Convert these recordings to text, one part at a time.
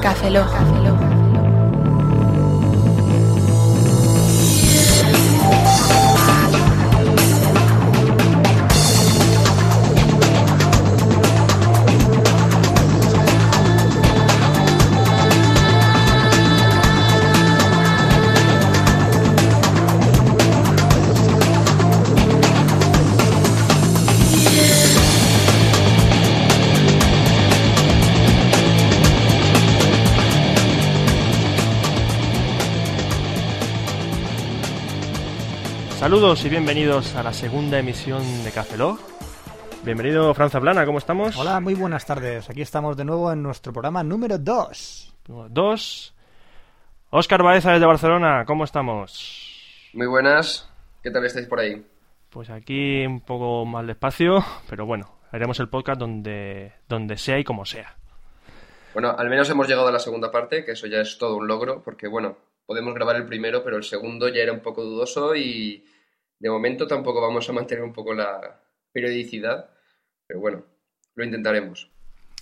Café Loja. Café Saludos y bienvenidos a la segunda emisión de Café Lock. Bienvenido, Franza Plana, ¿cómo estamos? Hola, muy buenas tardes. Aquí estamos de nuevo en nuestro programa número 2. Dos. Óscar Baeza desde Barcelona, ¿cómo estamos? Muy buenas. ¿Qué tal estáis por ahí? Pues aquí un poco más despacio, pero bueno, haremos el podcast donde, donde sea y como sea. Bueno, al menos hemos llegado a la segunda parte, que eso ya es todo un logro, porque bueno, podemos grabar el primero, pero el segundo ya era un poco dudoso y de momento tampoco vamos a mantener un poco la periodicidad, pero bueno, lo intentaremos.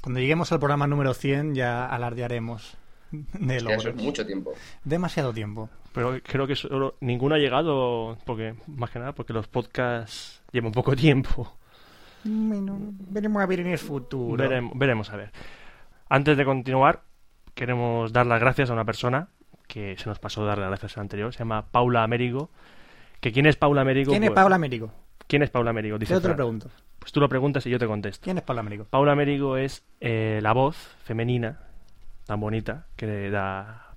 Cuando lleguemos al programa número 100 ya alardearemos de Ya eso logros. es mucho tiempo. Demasiado tiempo. Pero creo que solo, ninguno ha llegado, porque más que nada porque los podcasts llevan poco tiempo. Bueno, veremos a ver en el futuro. Veremos, veremos a ver. Antes de continuar, queremos dar las gracias a una persona que se nos pasó dar las gracias al anterior. Se llama Paula Américo. ¿Que ¿Quién es Paula Américo? ¿Quién es Pues, Paula Américo? ¿Quién es Paula Américo? Dice Yo te lo Fran. pregunto. Pues tú lo preguntas y yo te contesto. ¿Quién es Paula Américo? Paula Américo es eh, la voz femenina tan bonita que da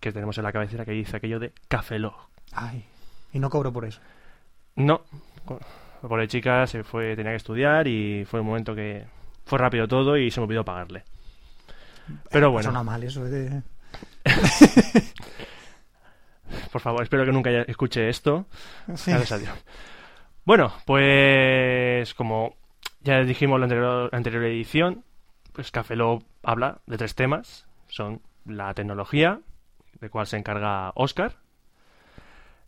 que tenemos en la cabecera que dice aquello de Café Lock. Ay, y no cobro por eso. No, por de chica se fue, tenía que estudiar y fue un momento que fue rápido todo y se me olvidó pagarle. Pero bueno, Suena mal eso de... por favor, espero que nunca haya- escuche esto. Sí. Gracias a Dios. Bueno, pues como ya dijimos en la anterior, anterior edición, pues Café Lock habla de tres temas. Son la tecnología, de cual se encarga Oscar,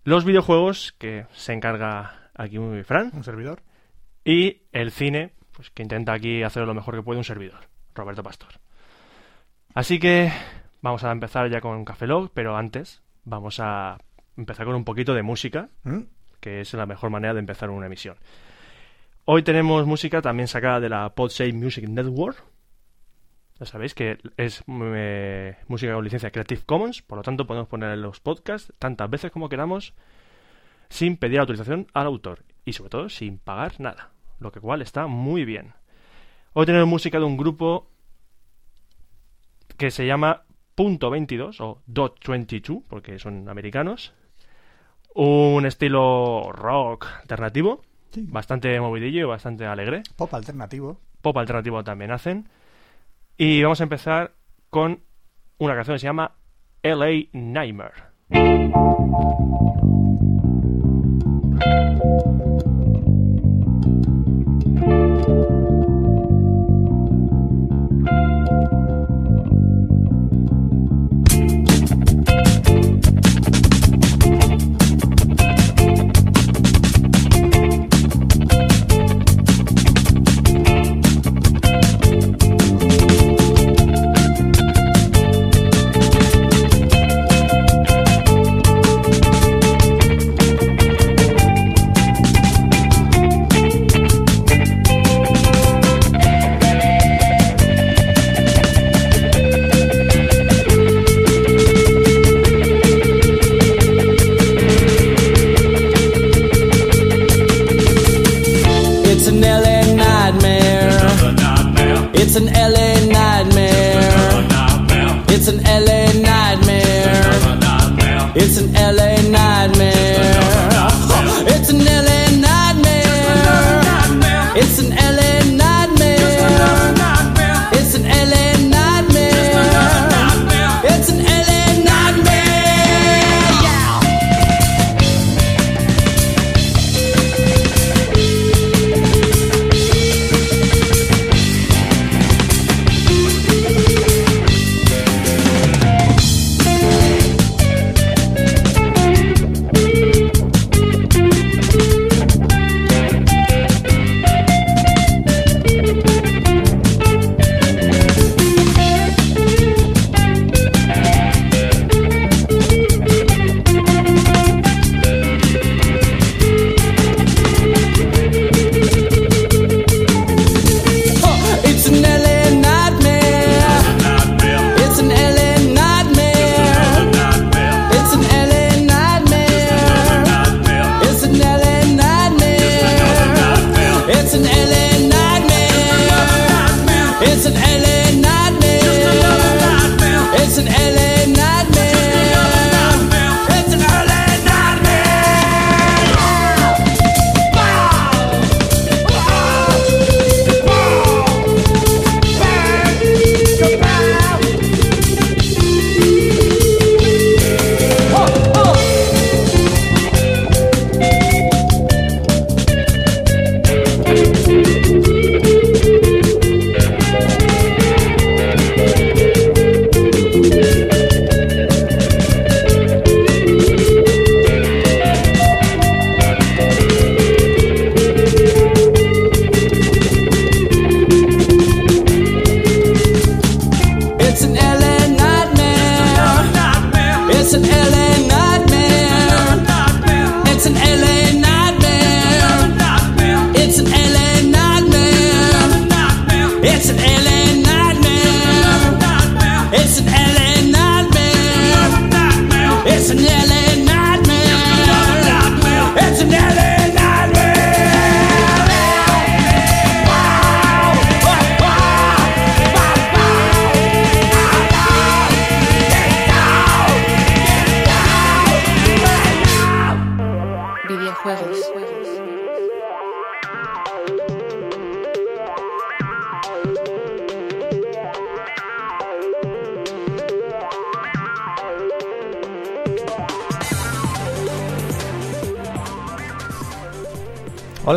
los videojuegos, que se encarga aquí muy Fran, Un servidor. y el cine, pues que intenta aquí hacer lo mejor que puede un servidor, Roberto Pastor. Así que vamos a empezar ya con Café Lock, pero antes vamos a empezar con un poquito de música ¿Mm? que es la mejor manera de empezar una emisión. Hoy tenemos música también sacada de la Podsafe Music Network. Ya sabéis que es eh, música con licencia Creative Commons, por lo tanto podemos poner en los podcasts tantas veces como queramos sin pedir autorización al autor y sobre todo sin pagar nada, lo que cual está muy bien. Hoy tenemos música de un grupo que se llama Punto 22 o Dot 22 porque son americanos un estilo rock alternativo, Sí. bastante movidillo y bastante alegre. Pop alternativo. Pop alternativo también hacen. Y vamos a empezar con una canción que se llama LA Nightmare.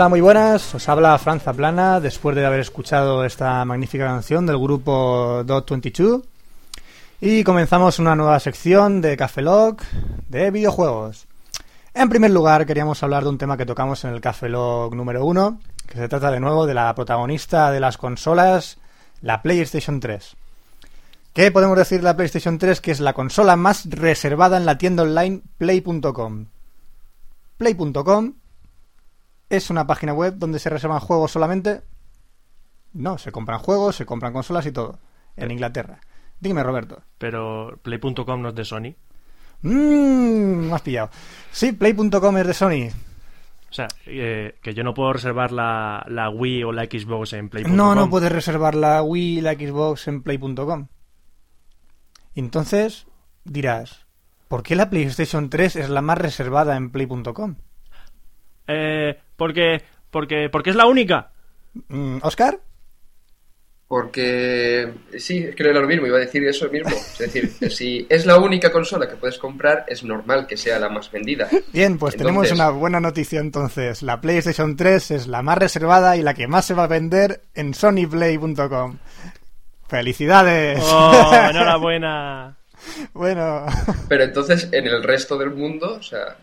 Muy buenas. Os habla Franza Plana después de haber escuchado esta magnífica canción del grupo Dot 22. Y comenzamos una nueva sección de Café Lock de videojuegos. En primer lugar, queríamos hablar de un tema que tocamos en el Café Lock número 1, que se trata de nuevo de la protagonista de las consolas, la PlayStation 3. ¿Qué podemos decir de la PlayStation 3? Que es la consola más reservada en la tienda online Play.com. Play.com es una página web donde se reservan juegos solamente. No, se compran juegos, se compran consolas y todo. En Inglaterra. Dime, Roberto. Pero Play.com no es de Sony. Mmm, me has pillado. Sí, Play.com es de Sony. O sea, eh, que yo no puedo reservar la, la Wii o la Xbox en Play.com. No, no puedes reservar la Wii y la Xbox en Play.com. Entonces, dirás, ¿por qué la PlayStation 3 es la más reservada en Play.com? Eh, porque, porque, porque es la única. Mm, ¿Oscar? Porque sí, es que no era lo mismo, iba a decir eso mismo. Es decir, si es la única consola que puedes comprar, es normal que sea la más vendida. Bien, pues tenemos una buena noticia entonces. La PlayStation 3 es la más reservada y la que más se va a vender en sonyplay.com. ¡Felicidades! Oh, enhorabuena. bueno, Pero entonces, en el resto del mundo, o sea,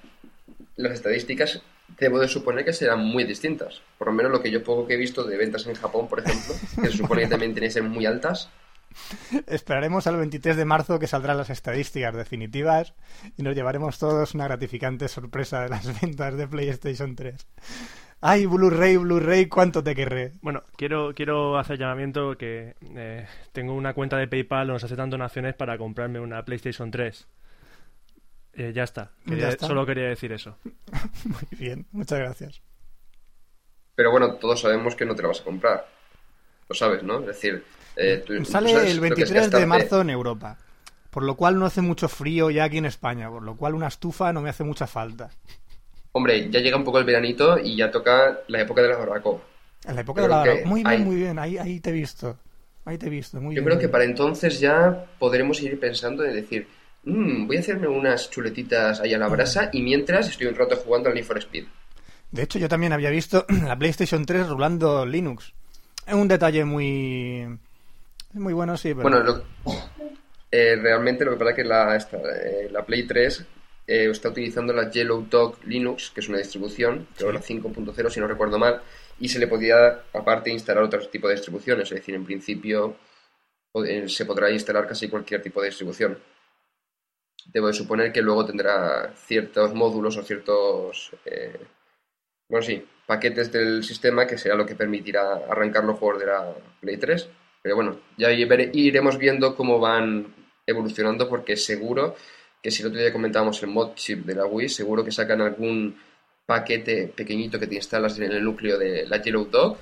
las estadísticas debo de suponer que serán muy distintas. Por lo menos lo que yo poco que he visto de ventas en Japón, por ejemplo, que se supone que también tienen que ser muy altas. esperaremos al 23 de marzo que saldrán las estadísticas definitivas y nos llevaremos todos una gratificante sorpresa de las ventas de PlayStation 3. ¡Ay, Blu-ray, Blu-ray, cuánto te querré! Bueno, quiero, quiero hacer llamamiento que eh, tengo una cuenta de PayPal donde nos aceptan donaciones para comprarme una PlayStation 3. Eh, ya está. Quería- Ya está. Solo quería decir eso. Muy bien, muchas gracias. Pero bueno, todos sabemos que no te la vas a comprar. Lo sabes, ¿no? Es decir, eh, tú- Sale el lo que es 23 de marzo en Europa, por lo cual no hace mucho frío ya aquí en España, por lo cual una estufa no me hace mucha falta. Hombre, ya llega un poco el veranito y ya toca la época de la barbacoa. En la época Creo de la Muy bien, hay- muy bien, ahí, ahí te he visto. Ahí te he visto, muy Yo bien. creo muy que bien. para entonces ya podremos ir pensando en decir, "Mm, voy a hacerme unas chuletitas ahí a la brasa y mientras estoy un rato jugando al Need for Speed. De hecho, yo también había visto la PlayStation 3 rulando Linux. Es un detalle muy... Muy bueno, sí, pero... Bueno, lo- eh, realmente lo que pasa es que la, esta, eh, la Play 3 eh, está utilizando la Yellow Dog Linux, que es una distribución, creo la 5.0 si no recuerdo mal, y se le podía aparte instalar otro tipo de distribuciones, es decir, en principio se podrá instalar casi cualquier tipo de distribución. Debo de suponer que luego tendrá ciertos módulos o ciertos, eh, bueno sí, paquetes del sistema que será lo que permitirá arrancar los juegos de la Play 3. Pero bueno, ya iremos viendo cómo van evolucionando porque seguro que si el otro día comentábamos el mod chip de la Wii, seguro que sacan algún paquete pequeñito que te instalas en el núcleo de la Yellow Dog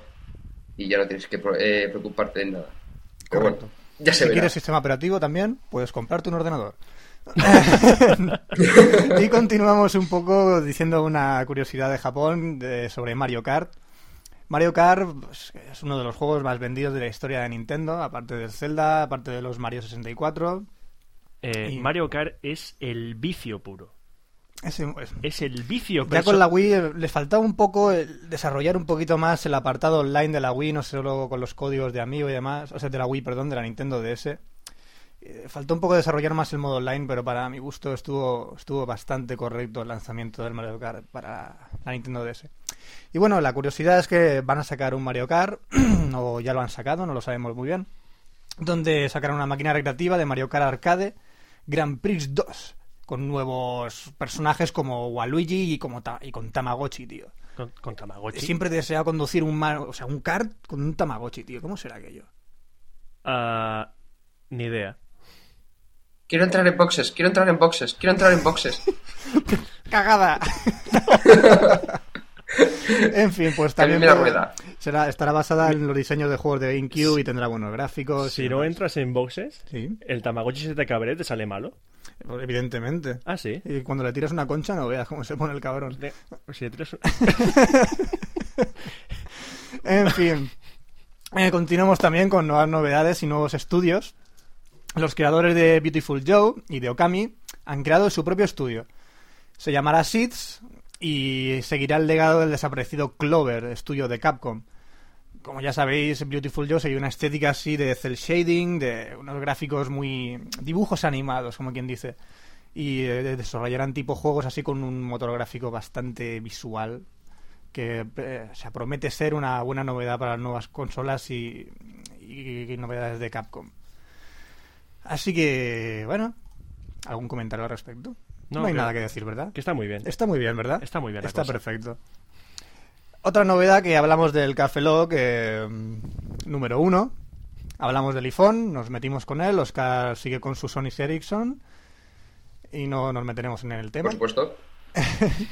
y ya no tienes que eh, preocuparte de nada. Correcto. bueno, ya se si verá. quieres sistema operativo también, puedes comprarte un ordenador. y continuamos un poco diciendo una curiosidad de Japón de- sobre Mario Kart. Mario Kart pues, es uno de los juegos más vendidos de la historia de Nintendo, aparte del Zelda, aparte de los Mario 64. Eh, Y- Mario Kart es el vicio puro. Es- Es el vicio. Ya con la Wii eh, les faltaba un poco el desarrollar un poquito más el apartado online de la Wii, no solo con los códigos de amigo y demás, o sea, de la Wii, perdón, de la Nintendo DS. Eh, Faltó un poco desarrollar más el modo online, pero para mi gusto estuvo, estuvo bastante correcto el lanzamiento del Mario Kart para la Nintendo DS. Y bueno, la curiosidad es que van a sacar un Mario Kart, o ya lo han sacado, no lo sabemos muy bien, donde sacarán una máquina recreativa de Mario Kart Arcade Grand Prix 2, con nuevos personajes como Waluigi y, como Ta- y con Tamagotchi, tío. Con, con Tamagotchi. Siempre he deseado conducir un, o sea, un kart con un Tamagotchi, tío. ¿Cómo será aquello? Ah, ni idea. Quiero entrar en boxes, quiero entrar en boxes, quiero entrar en boxes. ¡Cagada! en fin, pues también la será, estará basada en los diseños de juegos de GameCube y tendrá buenos gráficos. y Si no entras en boxes, Sí, el Tamagotchi se te cabré, te sale malo. evidentemente. Ah, sí. Y cuando le tiras una concha no veas cómo se pone el cabrón. De- si te tiras- En fin. Eh, continuamos también con nuevas novedades y nuevos estudios. Los creadores de Beautiful Joe y de Okami han creado su propio estudio. Se llamará Seeds y seguirá el legado del desaparecido Clover, estudio de Capcom. Como ya sabéis, Beautiful Joe hay una estética así de cel shading, de unos gráficos muy... dibujos animados, como quien dice. Y eh, desarrollarán tipo juegos así con un motor gráfico bastante visual, que eh, o sea, promete ser una buena novedad para las nuevas consolas y novedades de Capcom. Así que, bueno, ¿algún comentario al respecto? No, No, hay nada que decir, ¿verdad? Que está muy bien. Está muy bien, ¿verdad? Está muy bien la Está cosa. perfecto. Otra novedad que hablamos del Café Lock eh, número uno. Hablamos del iPhone, nos metimos con él. Oscar sigue con su Sony Ericsson. Y no nos meteremos en el tema. Por supuesto.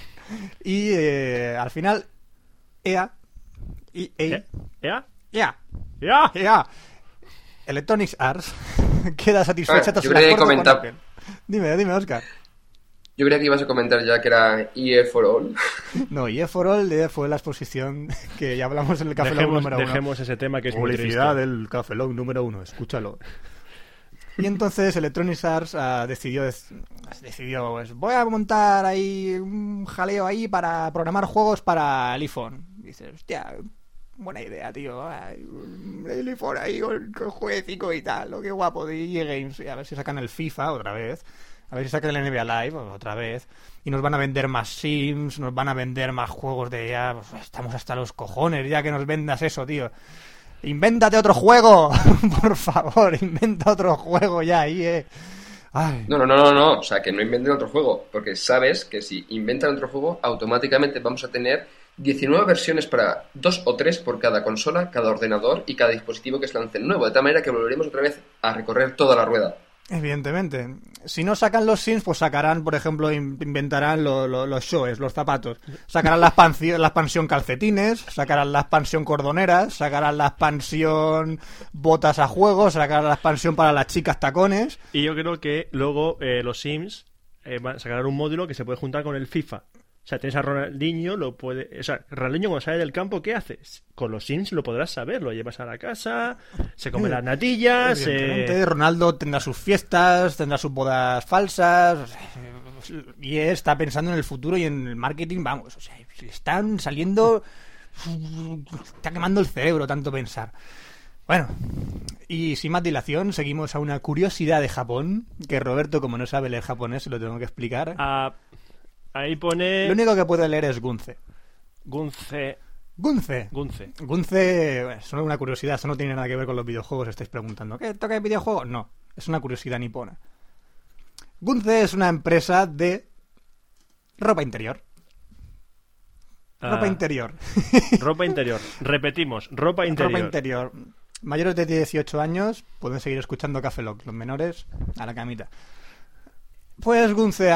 Y eh, al final, EA. EA. ¿Eh? ¿Ya? EA. ¿Ya? EA. Electronic Arts queda satisfecha Ah, tras yo el acuerdo con comentar- Apple. Dime, dime, Oscar. Yo creía que ibas a comentar ya que era EA for All. No, EA for All fue la exposición que ya hablamos en el Café Lock Dejemos, número uno. dejemos ese tema que es muy Publicidad triste. del Café Lock número uno, escúchalo. Y entonces Electronic Arts ah, decidió, decidió pues, voy a montar ahí un jaleo ahí para programar juegos para el iPhone. Dices, hostia, buena idea, tío. El iPhone ahí con, y tal, lo que guapo de EA Games. A ver si sacan el FIFA otra vez. A ver si sacan el NBA Live otra vez. Y nos van a vender más Sims, nos van a vender más juegos de pues, estamos hasta los cojones ya que nos vendas eso, tío. Invéntate otro juego, por favor, inventa otro juego ya, ahí, eh. Ay, No, no, no, no, no. O sea, que no inventen otro juego. Porque sabes que si inventan otro juego, automáticamente vamos a tener 19 versiones para dos o tres por cada consola, cada ordenador y cada dispositivo que se lancen nuevo. De tal manera que volveremos otra vez a recorrer toda la rueda. evidentemente. Si no sacan los Sims, pues sacarán, por ejemplo, in- inventarán lo- lo- los shoes, los zapatos. Sacarán la, expansión, la expansión calcetines, sacarán la expansión cordoneras, sacarán la expansión botas a juego, sacarán la expansión para las chicas tacones. Y yo creo que luego eh, los Sims eh, van a sacar un módulo que se puede juntar con el FIFA. O sea, tienes a Ronaldinho, lo puede... O sea, Ronaldinho cuando sale del campo, ¿qué haces? Con los Sims lo podrás saber, lo llevas a la casa, se come las natillas, eh, Ronaldo tendrá sus fiestas, tendrá sus bodas falsas. Y está pensando en el futuro y en el marketing, vamos. O sea, están saliendo. Está quemando el cerebro tanto pensar. Bueno, y sin más dilación, seguimos a una curiosidad de Japón. Que Roberto, como no sabe leer japonés, se lo tengo que explicar. a- ahí pone Lo único que puede leer es Gunce. Gunce... Gunce. Gunce. Gunce, bueno, solo una curiosidad, eso no tiene nada que ver con los videojuegos, estáis preguntando. ¿Qué toca el videojuego? No, es una curiosidad nipona. Gunce es una empresa de ropa interior. Ropa Ah, interior. Ropa interior. Repetimos, ropa interior. Ropa interior. Mayores de 18 años pueden seguir escuchando Café Lock. Los menores a la camita. Pues Gunce,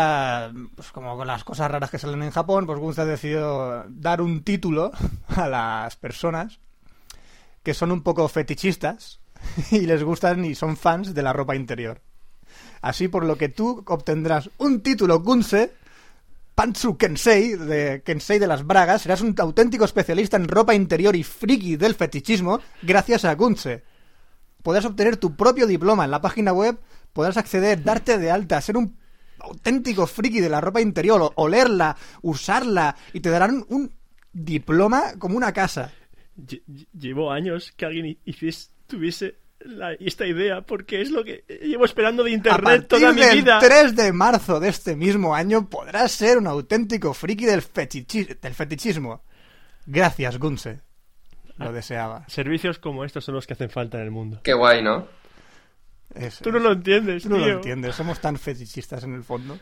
pues como con las cosas raras que salen en Japón, pues Gunce ha decidido dar un título a las personas que son un poco fetichistas y les gustan y son fans de la ropa interior. Así por lo que tú obtendrás un título Gunse Pantsu Kensei, de Kensei de las Bragas, serás un auténtico especialista en ropa interior y friki del fetichismo gracias a Gunse. Podrás obtener tu propio diploma en la página web, podrás acceder, darte de alta, ser un auténtico friki de la ropa interior, o- olerla, usarla, y te darán un diploma como una casa. Lle- lle- Llevo años que alguien hiciese, tuviese la- esta idea porque es lo que llevo esperando de A internet partir toda mi del vida. 3 de marzo de este mismo año podrás ser un auténtico friki del, fetichi- del fetichismo. Gracias, Gunse. Lo deseaba. Servicios como estos son los que hacen falta en el mundo. Qué guay, ¿no? Es- Tú no lo entiendes, tú no lo tío. entiendes. Somos tan fetichistas en el fondo.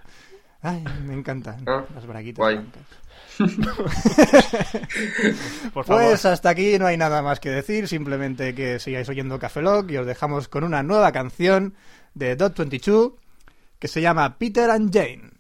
Ay, me encantan Ah, las braguitas guay. blancas. Por favor. Pues hasta aquí no hay nada más que decir, simplemente que sigáis oyendo Café Lock y os dejamos con una nueva canción de Dot 22 que se llama Peter and Jane.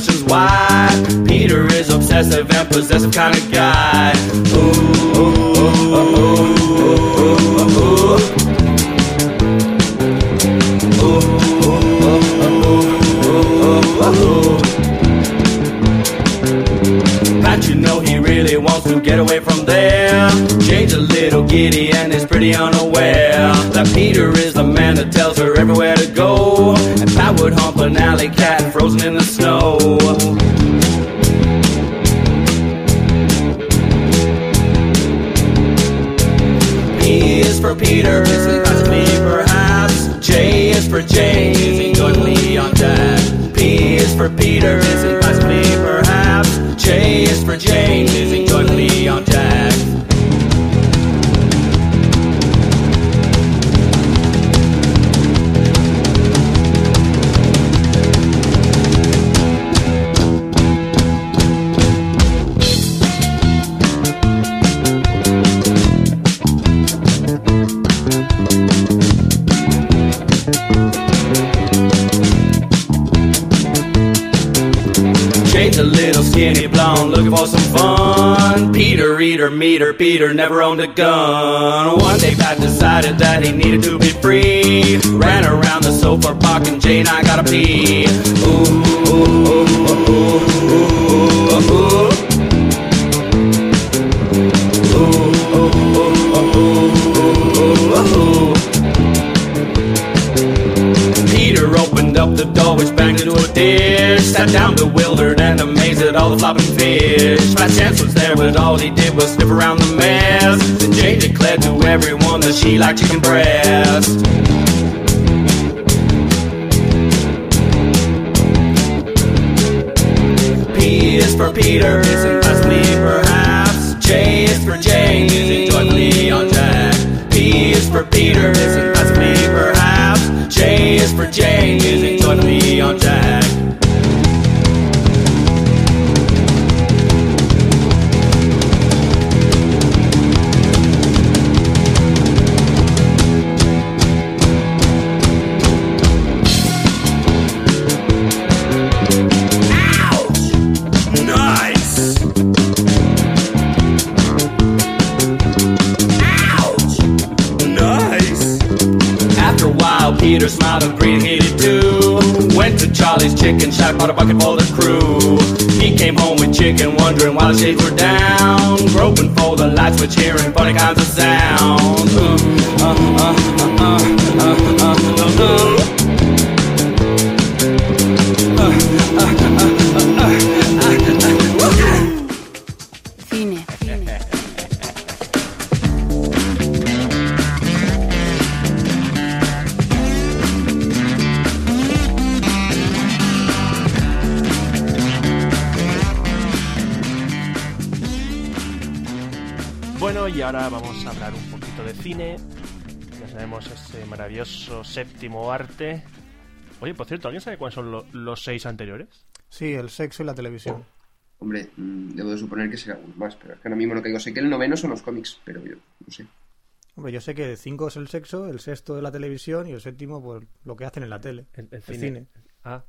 Questions why. Peter is obsessive and possessive kind of guy. Never owned a gun. One day Pat decided that he needed to be free. Ran around the sofa barking, Jane, I gotta pee. Ooh, ooh, ooh, ooh, ooh, ooh, ooh. Peter opened up the door, which banged into a dish. Sat down bewildered and amazed at all the flopping she liked chicken breast. De cine. Ya sabemos ese maravilloso séptimo arte. Oye, por cierto, ¿alguien sabe cuáles son lo- los seis anteriores? Sí, el sexo y la televisión. Hombre, mm, debo de suponer que será uno más, pero es que ahora mismo no caigo. Sé que el noveno son los cómics, pero yo no sé. Hombre, yo sé que el 5 es el sexo, el sexto es la televisión y el séptimo, pues lo que hacen en la tele. El, el El cine. cine. Ah,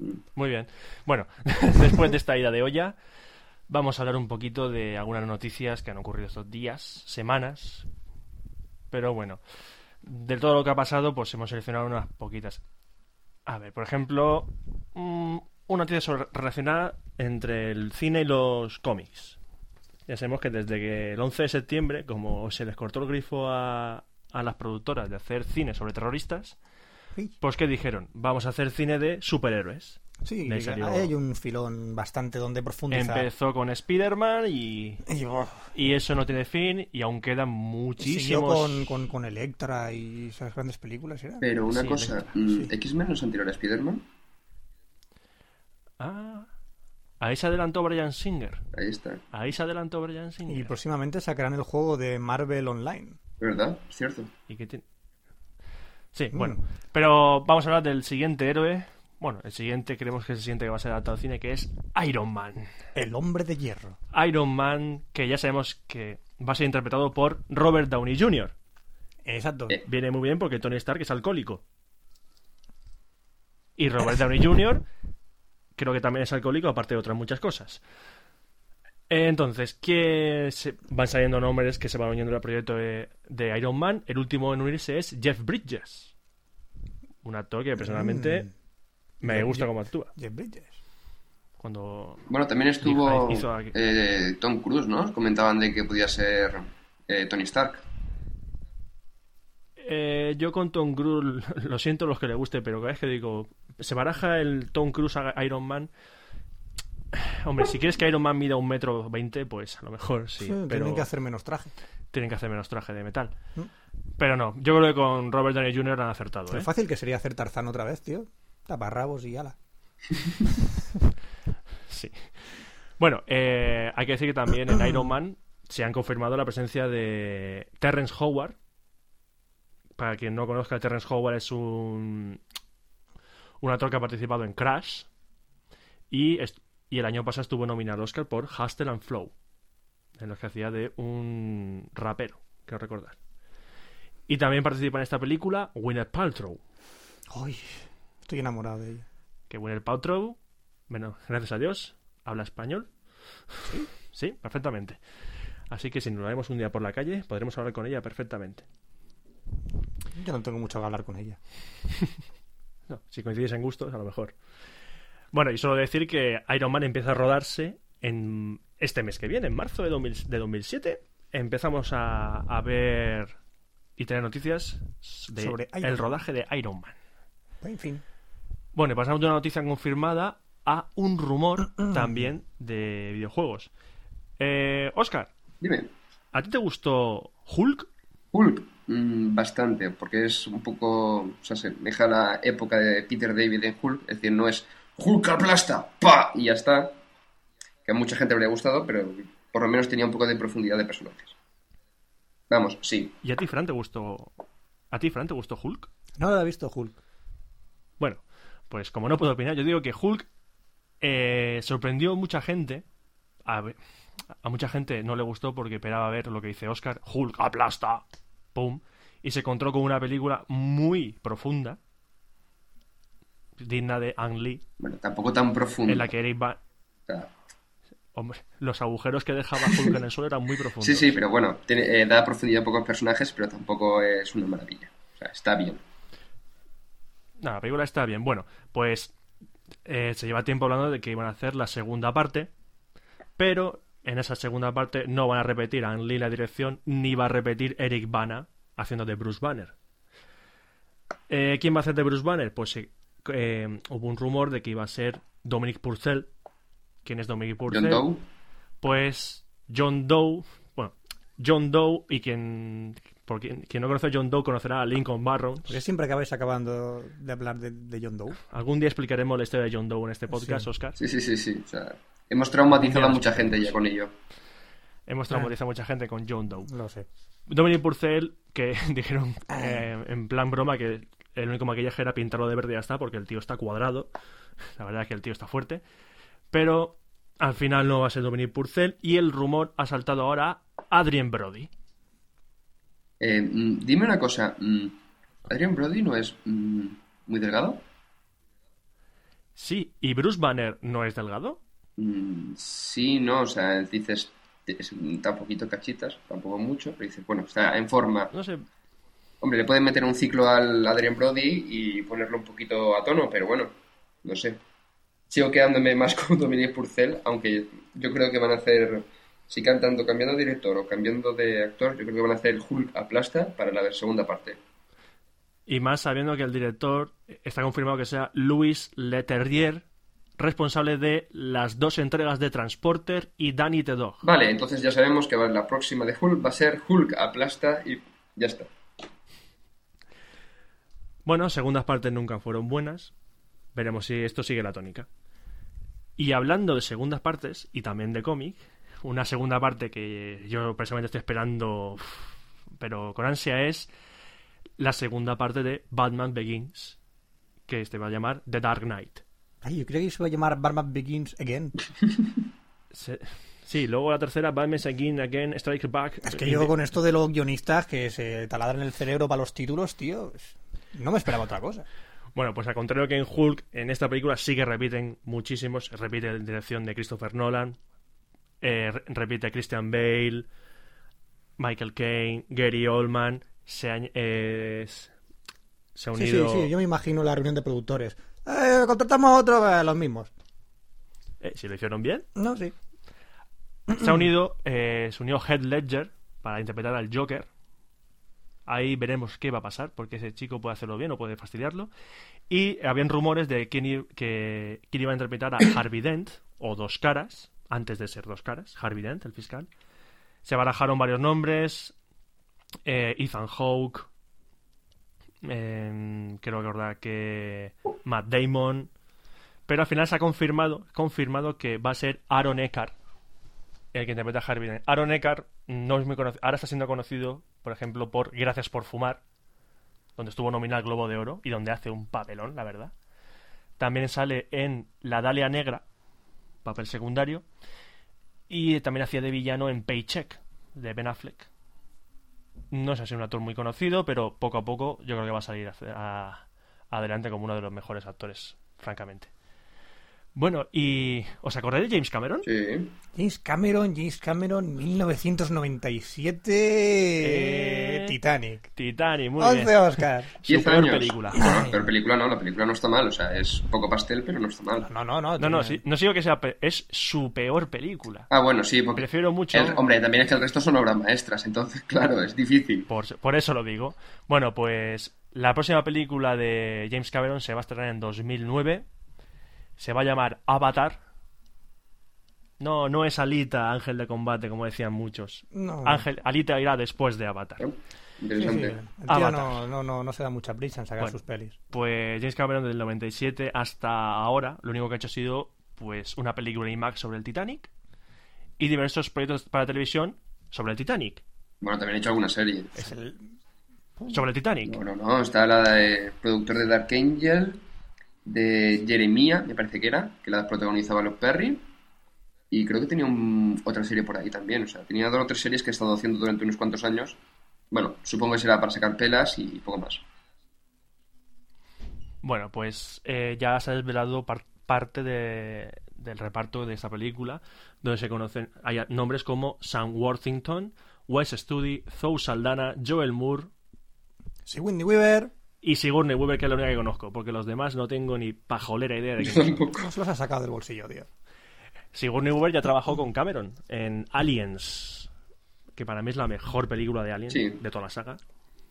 Mm. muy bien. Bueno, después de esta ida de olla, vamos a hablar un poquito de algunas noticias que han ocurrido estos días, semanas. Pero bueno, de todo lo que ha pasado, pues hemos seleccionado unas poquitas. A ver, por ejemplo, mm, una noticia relacionada entre el cine y los cómics. Ya sabemos que desde que el 11 de septiembre, como se les cortó el grifo a, a las productoras de hacer cine sobre terroristas, pues ¿qué dijeron? Vamos a hacer cine de superhéroes. Sí, hay un filón bastante donde profundizar. Empezó con Spider-Man y, Y, oh, y eso no tiene fin y aún quedan siguió muchísimos... con, con, con Electra y esas grandes películas, ¿era? Pero una Sí, cosa, mm, sí. ¿X-Men no es anterior a Spider-Man? Ah, ahí se adelantó Brian Singer. Ahí está. Ahí se adelantó Brian Singer. Y próximamente sacarán el juego de Marvel Online. ¿Verdad? Es cierto. ¿Y qué tiene? Sí, Mm. bueno. Pero vamos a hablar del siguiente héroe. Bueno, el siguiente creemos que es el siguiente que va a ser adaptado al cine, que es Iron Man. El hombre de hierro. Iron Man, que ya sabemos que va a ser interpretado por Robert Downey Jr. Exacto. Eh. Viene muy bien porque Tony Stark es alcohólico. Y Robert Downey Jr. creo que también es alcohólico, aparte de otras muchas cosas. Entonces, que se- van saliendo nombres que se van uniendo al proyecto de, de Iron Man. El último en unirse es Jeff Bridges. Un actor que personalmente Mm. Me Jeff- gusta cómo actúa. Jeff Bridges. Cuando Bueno, también estuvo eh, Tom Cruise, ¿no? Comentaban de que podía ser eh, Tony Stark. Eh, yo con Tom Cruise, lo siento los que le guste, pero cada vez que digo, se baraja el Tom Cruise a Iron Man. Hombre, si quieres que Iron Man mida un metro veinte, pues a lo mejor sí. Sí, pero Tienen que hacer menos traje. tienen que hacer menos traje de metal. Mm. Pero no, yo creo que con Robert Downey Jr. han acertado. ¿eh? fácil que sería hacer Tarzán otra vez, tío. Taparrabos y ala. Sí. Bueno, eh, hay que decir que también en Iron Man se han confirmado la presencia de Terrence Howard. Para quien no conozca, Terrence Howard es un, un actor que ha participado en Crash. Y, el año pasado estuvo nominado al Oscar por Hustle and Flow. En los que hacía de un rapero, quiero recordar. Y también participa en esta película Gwyneth Paltrow. Uy, estoy enamorado de ella. que Gwyneth Paltrow, bueno, gracias a Dios, habla español. Sí, perfectamente. Así que si nos la vemos un día por la calle, podremos hablar con ella perfectamente. Yo no tengo mucho que hablar con ella. No, si coincidís en gustos, a lo mejor. Bueno, y solo decir que Iron Man empieza a rodarse en este mes que viene, en marzo de, 2000 de 2007. Empezamos a, a ver y tener noticias de Sobre el rodaje de Iron Man. En fin. Bueno, y pasamos de una noticia confirmada a un rumor también de videojuegos. Eh, Oscar, Dime, ¿a ti te gustó Hulk? Hulk, mm, bastante, porque es un poco, o sea, se deja la época de Peter David en Hulk, es decir, no es Hulk aplasta, pa, y ya está, que a mucha gente le habría gustado, pero por lo menos tenía un poco de profundidad de personajes. Vamos, sí, ¿Y a ti, Fran, te gustó? ¿A ti, Fran, te gustó Hulk? No lo he visto Hulk. Bueno, pues como no puedo opinar, yo digo que Hulk eh, sorprendió a mucha gente. A, ver- a mucha gente no le gustó porque esperaba ver lo que dice Oscar. Hulk aplasta. Pum. Y se encontró con una película muy profunda. Digna de Ang Lee. bueno, tampoco tan profundo. En la que Eric va... O sea, Hombre, los agujeros que dejaba Hulk en el suelo eran muy profundos. sí, sí, pero bueno, tiene, eh, da profundidad a pocos personajes, pero tampoco es una maravilla. O sea, está bien. No, la película está bien. Bueno, pues eh, se lleva tiempo hablando de que iban a hacer la segunda parte, pero en esa segunda parte no van a repetir a Ang Lee la dirección, ni va a repetir Eric Bana haciendo de Bruce Banner. Eh, ¿Quién va a hacer de Bruce Banner? Pues eh, hubo un rumor de que iba a ser Dominic Purcell. ¿Quién es Dominic Purcell? John Doe, Pues John Doe, bueno, John Doe y quien, por quien, no conoce a John Doe conocerá a Lincoln Barrows. Porque siempre acabáis acabando de hablar de, de John Doe. Algún día explicaremos la historia de John Doe en este podcast, Sí. Oscar. sí, sí, sí, sí. O sea, hemos traumatizado a mucha gente ya con ello. Hemos traumatizado a mucha gente con John Doe. Lo sé. Dominic Purcell, que dijeron eh, en plan broma que el único maquillaje era pintarlo de verde y ya está, porque el tío está cuadrado. La verdad es que el tío está fuerte. Pero al final no va a ser Dominic Purcell y el rumor ha saltado ahora a Adrien Brody. Eh, mm, dime una cosa, mm, ¿Adrian Brody no es mm, muy delgado? Sí, ¿y Bruce Banner no es delgado? Sí, no, o sea, dices, un poquito cachitas, tampoco mucho, pero dices, bueno, está en forma. No sé. Hombre, le pueden meter un ciclo al Adrian Brody y ponerlo un poquito a tono, pero bueno, no sé. Sigo quedándome más con Dominic Purcell, aunque yo creo que van a hacer, si cantando cambiando de director o cambiando de actor, yo creo que van a hacer Hulk aplasta para la segunda parte. Y más sabiendo que el director está confirmado que sea Louis Leterrier, responsable de las dos entregas de Transporter y Danny the Dog. Vale, entonces ya sabemos que va- la próxima de Hulk va a ser Hulk aplasta y ya está. Bueno, segundas partes nunca fueron buenas. Veremos si esto sigue la tónica. Y hablando de segundas partes y también de cómic, una segunda parte que yo personalmente estoy esperando, pero con ansia, es la segunda parte de Batman Begins, que este va a llamar The Dark Knight. Ay, yo creo que se va a llamar Batman Begins Again. Se- Sí, luego la tercera, Batman Again, Again, Strike Back. Es que yo con esto de los guionistas que se taladran el cerebro para los títulos, tío, no me esperaba otra cosa. Bueno, pues al contrario que en Hulk, en esta película sí que repiten muchísimos. Repite la dirección de Christopher Nolan, eh, re- repite Christian Bale, Michael Caine, Gary Oldman. Se ha, eh, se ha Sí, sí, unido. sí, yo me imagino la reunión de productores. Eh, contratamos a otro, eh, los mismos. si lo hicieron bien. No, sí. Se ha unido, se unió Heath Ledger para interpretar al Joker. Ahí veremos qué va a pasar, porque ese chico puede hacerlo bien o puede fastidiarlo. Y habían rumores de quién, que, quién iba a interpretar a Harvey Dent, o Dos Caras, antes de ser Dos Caras, Harvey Dent, el fiscal. Se barajaron varios nombres, eh, Ethan Hawke, eh, creo recordar que Matt Damon, pero al final se ha confirmado, confirmado que va a ser Aaron Eckhart, el que interpreta a Harvey Dent. Aaron Eckhart no es muy conocido, ahora está siendo conocido, por ejemplo, por Gracias por fumar, donde estuvo nominado al Globo de Oro y donde hace un papelón, la verdad. También sale en La Dalia Negra, papel secundario, y también hacía de villano en Paycheck, de Ben Affleck. No es así un actor muy conocido, pero poco a poco yo creo que va a salir a- adelante como uno de los mejores actores, francamente. Bueno, y ¿os acordáis de James Cameron? Sí. James Cameron, James Cameron, 1997. Eh, Titanic. Titanic, muy 11 bien. Oscar. Su 10 peor años. película. Bueno, pero película no, la película no está mal. O sea, es poco pastel, pero no está mal. No, no, no. No, no, sí, no sigo que sea, pe- es su peor película. Ah, bueno, sí, porque. Prefiero mucho. el- hombre, también es que el resto son obras maestras, entonces, claro, es difícil. Por, por eso lo digo. Bueno, pues la próxima película de James Cameron se va a estrenar en 2009. Se va a llamar Avatar. No, no es Alita, Ángel de Combate, como decían muchos. No. Ángel, Alita irá después de Avatar. El tío no, no, no, no se da mucha prisa en sacar Bueno. sus pelis. Pues James Cameron del 97 hasta ahora, lo único que ha hecho ha sido pues una película IMAX sobre el Titanic y diversos proyectos para televisión sobre el Titanic. Bueno, también he hecho alguna serie. Es el... Sobre el Titanic. No, no, no. Está la de productor de Dark Angel, de Jeremia, me parece que era, que la protagonizaba Los Perry. Y creo que tenía un- otra serie por ahí también. O sea, tenía dos o tres series que he estado haciendo durante unos cuantos años. Bueno, supongo que será para sacar pelas y poco más. Bueno, pues eh, ya se ha desvelado par- parte de- del reparto de esta película, donde se conocen hay nombres como Sam Worthington, Wes Studi, Zoe Saldana, Joel Moore Sí, Wendy Weaver. Y Sigourney Weaver, que es la única que conozco, porque los demás no tengo ni pajolera idea de quién tampoco. No se los ha sacado del bolsillo, tío. Sigourney Weaver ya trabajó con Cameron en Aliens, que para mí es la mejor película de Aliens Sí. de toda la saga.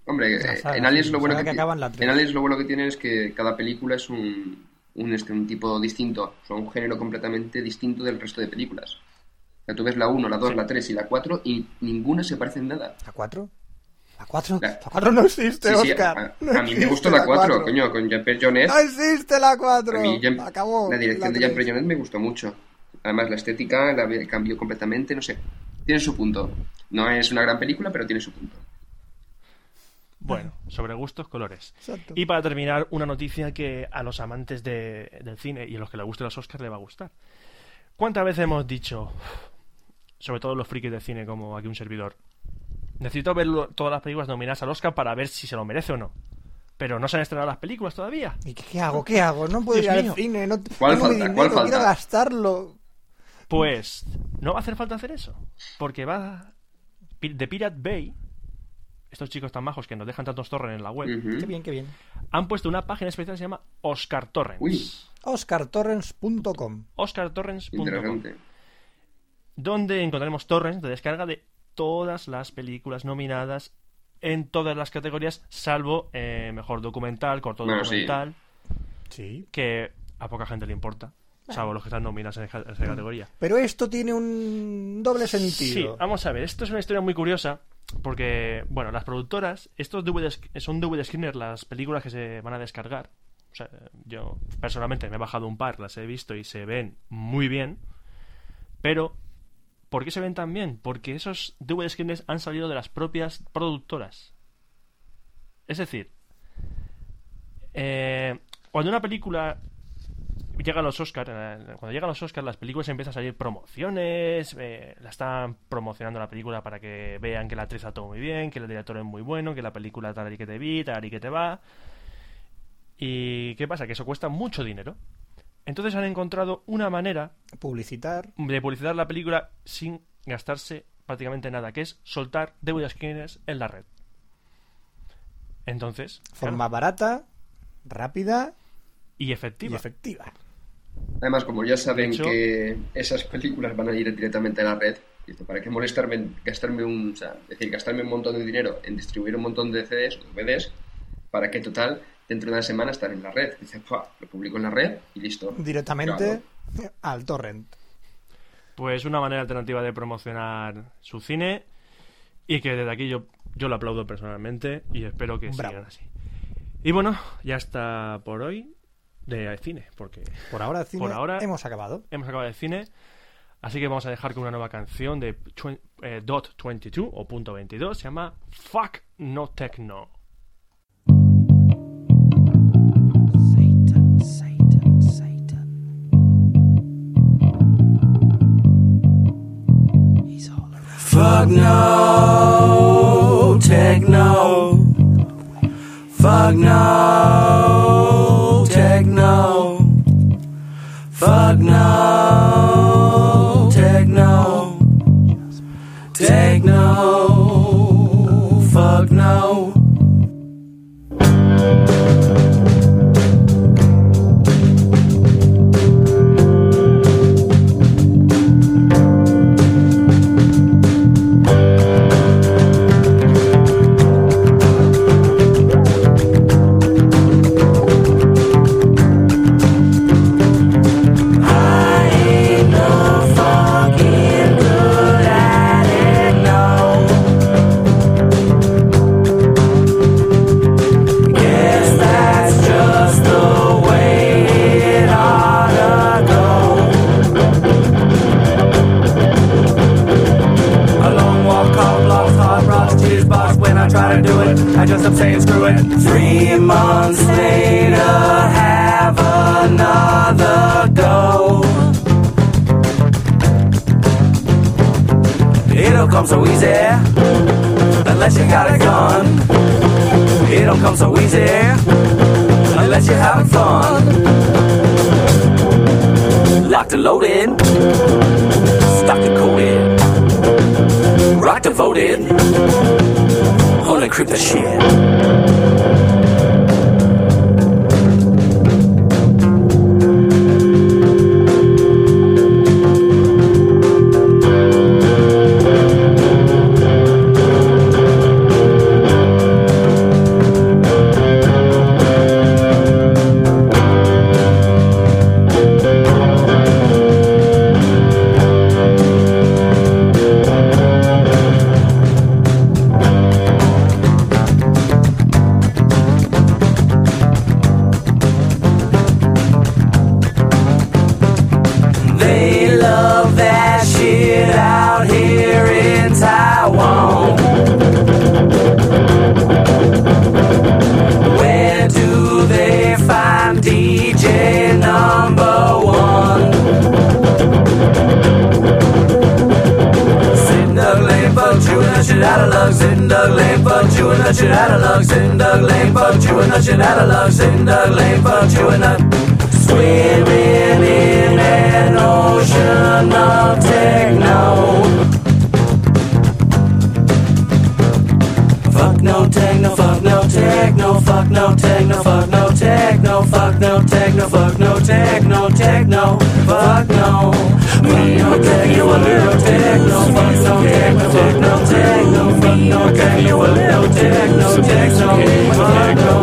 Hombre, La saga, en Aliens lo bueno que, que ti- acaba en la tres. en Aliens lo bueno que tiene es que cada película es un, un, este, un tipo distinto, o sea, un género completamente distinto del resto de películas. O sea, tú ves la 1, la 2, Sí. la 3 y la 4 y ninguna se parece en nada. ¿La 4? ¿La 4? La- La 4 no existe, Sí, sí, Oscar. a, No a mí me gustó la 4, cuatro. coño, con Jean-Pierre Jonet. No existe la 4. A mí Jean- Acabó. la dirección de. Jean-Pierre Jonet me gustó mucho. Además, la estética la cambió completamente, no sé. Tiene su punto. No es una gran película, pero tiene su punto. Bueno, sobre gustos, colores. Exacto. Y para terminar, una noticia que a los amantes de- del cine y a los que les gusten los Oscars les va a gustar. ¿Cuántas veces hemos dicho, sobre todo los frikis de cine como aquí un servidor, necesito ver todas las películas nominadas al Oscar para ver si se lo merece o no? Pero no se han estrenado las películas todavía. ¿Y qué, qué hago? ¿Qué hago? No puedo Dios ir mío. al cine. No ¿Cuál tengo mi falta? dinero, ¿Cuál quiero falta? gastarlo. Pues no va a hacer falta hacer eso. Porque va de Pirate Bay, estos chicos tan majos que nos dejan tantos torrents en la web. Qué bien, qué bien. han puesto una página especial que se llama Oscar Torrents. OscarTorrents.com. OscarTorrents.com donde encontraremos torrents de descarga de todas las películas nominadas en todas las categorías, salvo eh, mejor documental, corto Bueno, sí. documental, Sí. que a poca gente le importa, salvo los que están nominados en esa categoría. Pero esto tiene un doble Sí, sentido. vamos a ver, esto es una historia muy curiosa, porque, bueno, las productoras, estos DVD, sk- son DVD screeners, las películas que se van a descargar. O sea, yo personalmente me he bajado un par, las he visto y se ven muy bien, pero ¿por qué se ven tan bien? Porque esos DVD screeners han salido de las propias productoras. Es decir, eh, cuando una película llegan los Oscars, eh, cuando llegan los Oscars, las películas empiezan a salir promociones, eh, la están promocionando la película para que vean que la actriz está todo muy bien, que el director es muy bueno, que la película tal y que te vi, tal y que te va. ¿Y qué pasa? Que eso cuesta mucho dinero. Entonces han encontrado una manera Publicitar. de publicitar la película sin gastarse prácticamente nada, que es soltar DVD screeners en la red. Entonces, Forma claro, barata, rápida y y efectiva. efectiva. Además, como ya saben hecho- que esas películas van a ir directamente a la red, dice, ¿para qué molestarme, en gastarme un, o sea, es decir, gastarme un montón de dinero en distribuir un montón de CDs o DVDs para que total dentro de una semana estar en la red? Dice, "Pua, lo publico en la red y listo. Directamente Claro. al torrent. Pues una manera alternativa de promocionar su cine y que desde aquí yo, yo lo aplaudo personalmente y espero que Bravo. sigan así. Y bueno, ya está por hoy de cine, porque Por ahora, cine, Por ahora- hemos acabado. hemos acabado de cine, así que vamos a dejar con una nueva canción de eh, Dot 22 o punto 22, se llama Fuck No Techno. Fuck no, techno. Fuck no, the shit out. Sitting Doug Lane, bug chewing the shit luck. Sitting Doug Lane, bug chewing the. Swimming in an ocean of techno. Fuck no techno, fuck no techno, fuck no techno, fuck no techno, fuck no techno, fuck no techno, techno, fuck no. Me no techno, a little techno, fuck no techno, fuck no techno, fuck no techno, a little techno, techno, fuck no.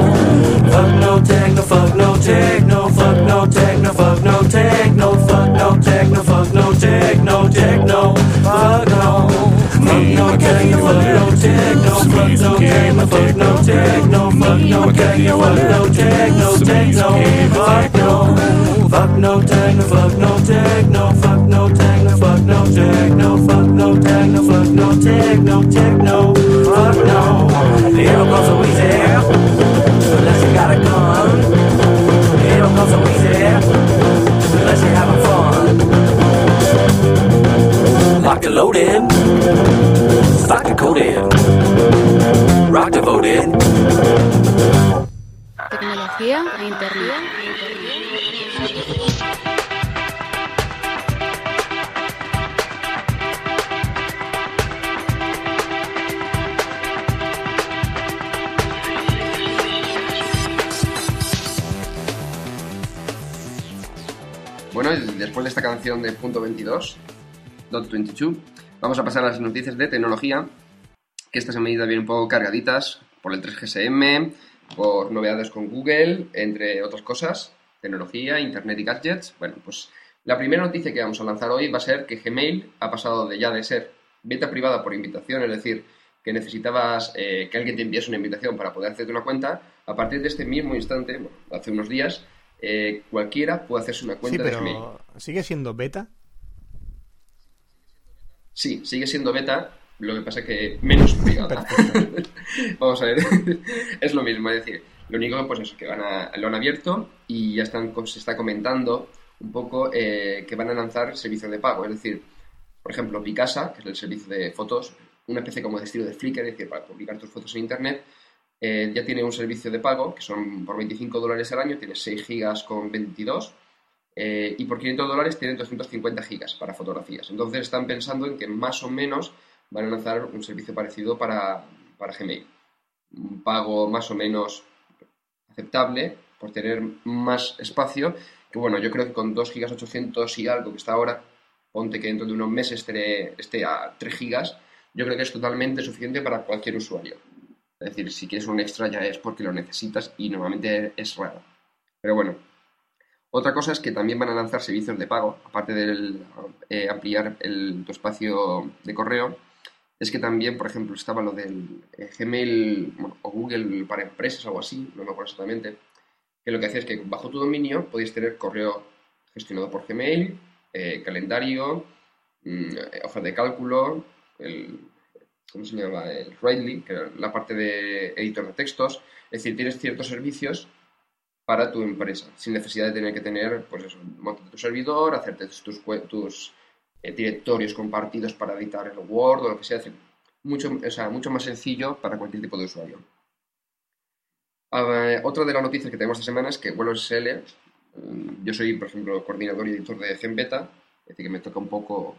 Fuck no techno, fuck no techno, fuck no techno, fuck no techno, fuck no techno, fuck no techno, techno, fuck no. Fuck no techno, fuck no techno, fuck no techno, fuck no techno, fuck no techno, fuck no techno, techno, fuck no. Fuck no techno, fuck no tag, no fuck, no tag, no fuck, no tag, no fuck, no tag, no fuck, no tag, no tag, no fuck, no. It don't so easy unless you got a gun. It don't so easy unless you're having fun. Lock and load in, sock and code in, rock the vote in. Tecnología e internet. Esta canción de punto 22, dot 22, vamos a pasar a las noticias de tecnología, que estas han venido bien un poco cargaditas por el 3GSM, por novedades con Google, entre otras cosas, tecnología, internet y gadgets. Bueno, pues la primera noticia que vamos a lanzar hoy va a ser que Gmail ha pasado de ya de ser beta privada por invitación, es decir, que necesitabas eh, que alguien te enviase una invitación para poder hacerte una cuenta, a partir de este mismo instante, bueno, hace unos días, eh, cualquiera puede hacerse una Sí, cuenta de Gmail. ¿Sigue siendo beta? Sí, sigue siendo beta, lo que pasa que menos privada. Vamos a ver, es lo mismo, es decir, lo único pues eso, que van a, lo han abierto y ya están, se está comentando un poco eh, que van a lanzar servicios de pago, es decir, por ejemplo, Picasa, que es el servicio de fotos, una especie como de estilo de Flickr, es decir, para publicar tus fotos en Internet, eh, ya tiene un servicio de pago que son por 25 dólares al año, tienes 6 gigas con 22 eh, y por 500 dólares tienen 250 gigas para fotografías. Entonces están pensando en que más o menos van a lanzar un servicio parecido para, para Gmail. Un pago más o menos aceptable por tener más espacio, que bueno, yo creo que con 2 gigas 800 y algo que está ahora, ponte que dentro de unos meses esté, esté a 3 gigas, yo creo que es totalmente suficiente para cualquier usuario. Es decir, si quieres un extra ya es porque lo necesitas y normalmente es raro. Pero bueno, otra cosa es que también van a lanzar servicios de pago, aparte de ampliar el, tu espacio de correo, es que también, por ejemplo, estaba lo del eh, Gmail o Google para empresas algo así, no me acuerdo exactamente, que lo que hacía es que bajo tu dominio podías tener correo gestionado por Gmail, eh, calendario, mm, eh, de cálculo, el, ¿cómo se llama? El Writely, que era la parte de editor de textos. Es decir, tienes ciertos servicios para tu empresa, sin necesidad de tener que tener, pues eso, montar tu servidor, hacerte tus, tus eh, directorios compartidos para editar el Word o lo que sea. Mucho, o sea, mucho más sencillo para cualquier tipo de usuario. Ah, otra de las noticias que tenemos esta semana es que Vuelo SL, mm, yo soy, por ejemplo, coordinador y editor de GenBeta, es decir, que me toca un poco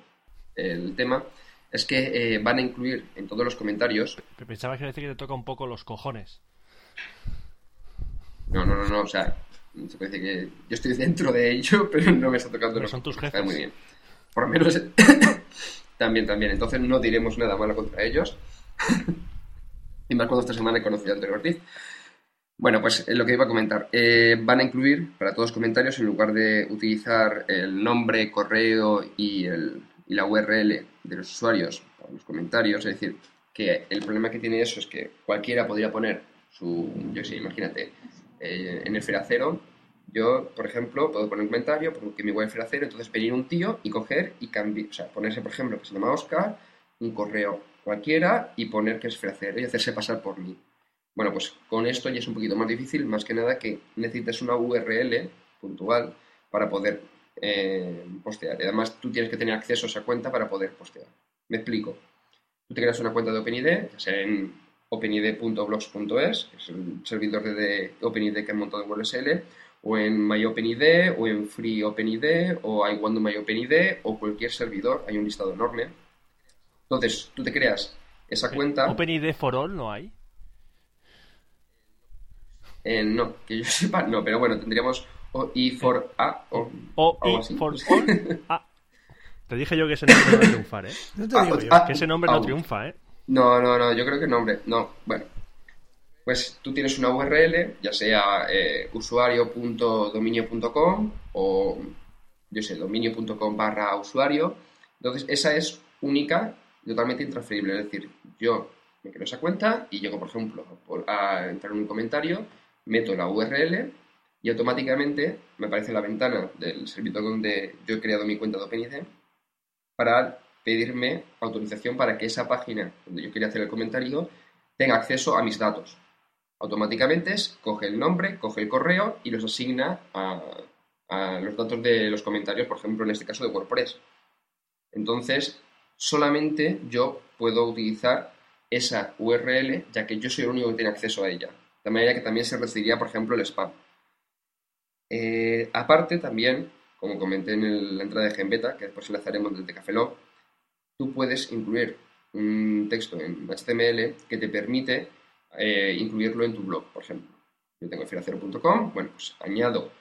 el tema, es que eh, van a incluir en todos los comentarios Pensaba que decir que te toca un poco los cojones. No, no, no, no, o sea, se puede decir que yo estoy dentro de ello, pero no me está tocando Pero los son tus Está jefes. muy bien. Por lo menos también, también. Entonces no diremos nada malo contra ellos. y más cuando esta semana he conocido a Antonio Ortiz. Bueno, pues eh, lo que iba a comentar. Eh, van a incluir para todos los comentarios, en lugar de utilizar el nombre, correo y, el, y la URL de los usuarios para los comentarios, es decir, que el problema que tiene eso es que cualquiera podría poner su, yo sé, imagínate, eh, en el Feracero, yo, por ejemplo, puedo poner un comentario, pongo que mi web es Feracero, entonces venir un tío y coger y cambiar, o sea, ponerse, por ejemplo, que se llama Oscar, un correo cualquiera y poner que es Feracero y hacerse pasar por mí. Bueno, pues con esto ya es un poquito más difícil, más que nada que necesitas una URL puntual para poder eh, postear. Y además tú tienes que tener acceso a esa cuenta para poder postear. Me explico. Tú te creas una cuenta de OpenID, ya sea en openid.blogs.es, que es el servidor de, de OpenID que han montado en WSL, o en MyOpenID, o en FreeOpenID, o I Want MyOpenID, o cualquier servidor, hay un listado enorme. Entonces, tú te creas esa cuenta. OpenID for All no hay. Eh, no, que yo sepa, no, pero bueno, tendríamos OI4A o O algo I así. for All. Ah. Te dije yo que ese nombre no va a triunfar, ¿eh? No te Ah, digo yo. ah, Que ese nombre no au. triunfa, ¿eh? No, no, no, yo creo que nombre, no, bueno. Pues tú tienes una URL, ya sea eh, usuario.dominio.com o, yo sé, dominio.com barra usuario. Entonces, esa es única totalmente intransferible. Es decir, yo me creo esa cuenta y llego, por ejemplo, a entrar en un comentario, meto la URL y automáticamente me aparece la ventana del servidor donde yo he creado mi cuenta de OpenID para pedirme autorización para que esa página donde yo quería hacer el comentario tenga acceso a mis datos. Automáticamente es- coge el nombre, coge el correo y los asigna a, los datos de los comentarios, por ejemplo, en este caso de WordPress. Entonces, solamente yo puedo utilizar esa URL, ya que yo soy el único que tiene acceso a ella. De manera que también se reduciría, por ejemplo, el spam. Eh, aparte, también, como comenté en la entrada de GenBeta, que después enlazaremos desde Cafelog, tú puedes incluir un texto en HTML que te permite eh, incluirlo en tu blog, por ejemplo. Yo tengo esferacero.com, bueno, pues añado